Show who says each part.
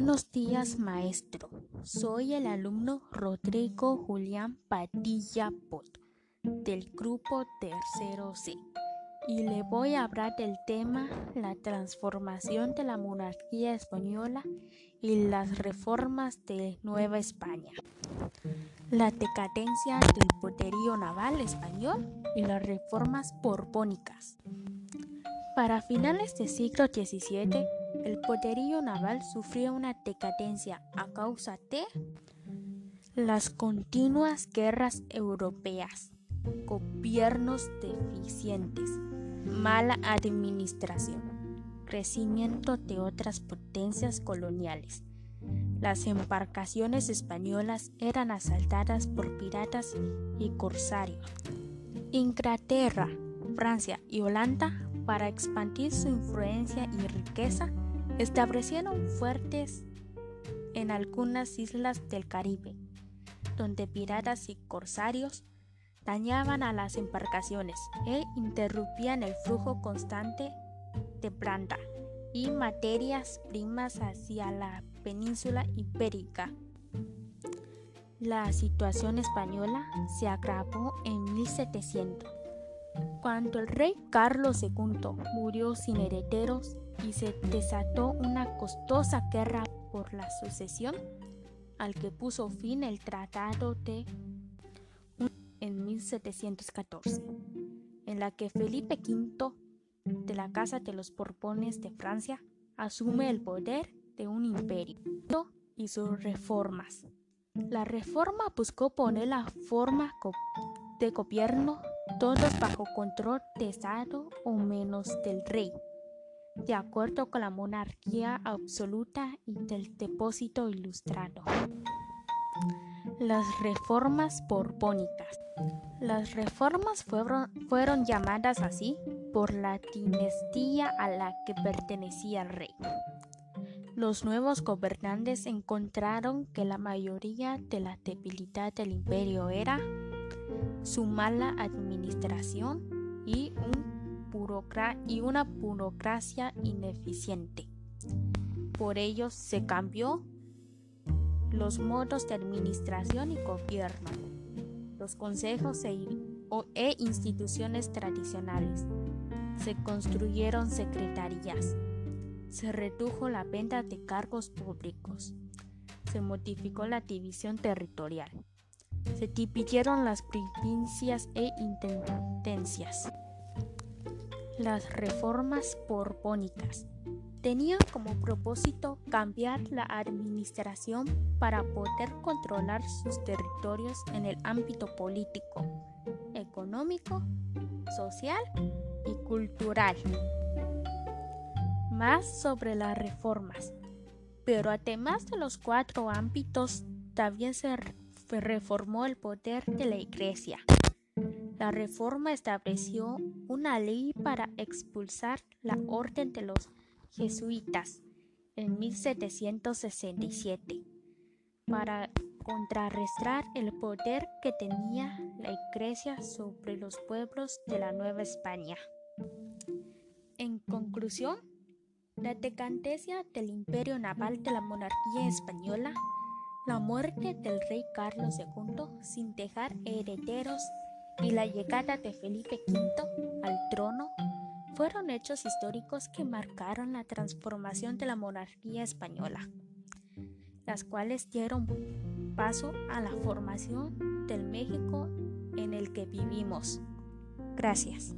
Speaker 1: Buenos días, maestro. Soy el alumno Rodrigo Julián Padilla Pot del grupo tercero C y le voy a hablar del tema la transformación de la monarquía española y las reformas de Nueva España, la decadencia del poderío naval español y las reformas borbónicas. Para finales del siglo XVII, el poderío naval sufrió una decadencia a causa de las continuas guerras europeas, gobiernos deficientes, mala administración, crecimiento de otras potencias coloniales. Las embarcaciones españolas eran asaltadas por piratas y corsarios. Inglaterra, Francia y Holanda, para expandir su influencia y riqueza, establecieron fuertes en algunas islas del Caribe, donde piratas y corsarios dañaban a las embarcaciones e interrumpían el flujo constante de planta y materias primas hacia la península ibérica. La situación española se agravó en 1700, cuando el rey Carlos II murió sin herederos y se desató una costosa guerra por la sucesión, al que puso fin el Tratado de en 1714, en la que Felipe V de la Casa de los Borbones de Francia asume el poder de un imperio y sus reformas. La reforma buscó poner la forma de gobierno todos bajo control de Estado o menos del rey de acuerdo con la monarquía absoluta y del depósito ilustrado. Las reformas borbónicas. Las reformas fueron, fueron llamadas así por la dinastía a la que pertenecía el rey. Los nuevos gobernantes encontraron que la mayoría de la debilidad del imperio era su mala administración y un y una burocracia ineficiente. Por ello se cambió los modos de administración y gobierno, los consejos e, e instituciones tradicionales. Se construyeron secretarías. Se redujo la venta de cargos públicos. Se modificó la división territorial. Se dividieron las provincias e intendencias. Las reformas borbónicas tenían como propósito cambiar la administración para poder controlar sus territorios en el ámbito político, económico, social y cultural. Más sobre las reformas. Pero además de los cuatro ámbitos, también se reformó el poder de la Iglesia. La reforma estableció una ley para expulsar la orden de los jesuitas en 1767 para contrarrestar el poder que tenía la Iglesia sobre los pueblos de la Nueva España. En conclusión, la decadencia del imperio naval de la monarquía española, la muerte del rey Carlos II sin dejar herederos y la llegada de Felipe V al trono fueron hechos históricos que marcaron la transformación de la monarquía española, las cuales dieron paso a la formación del México en el que vivimos. Gracias.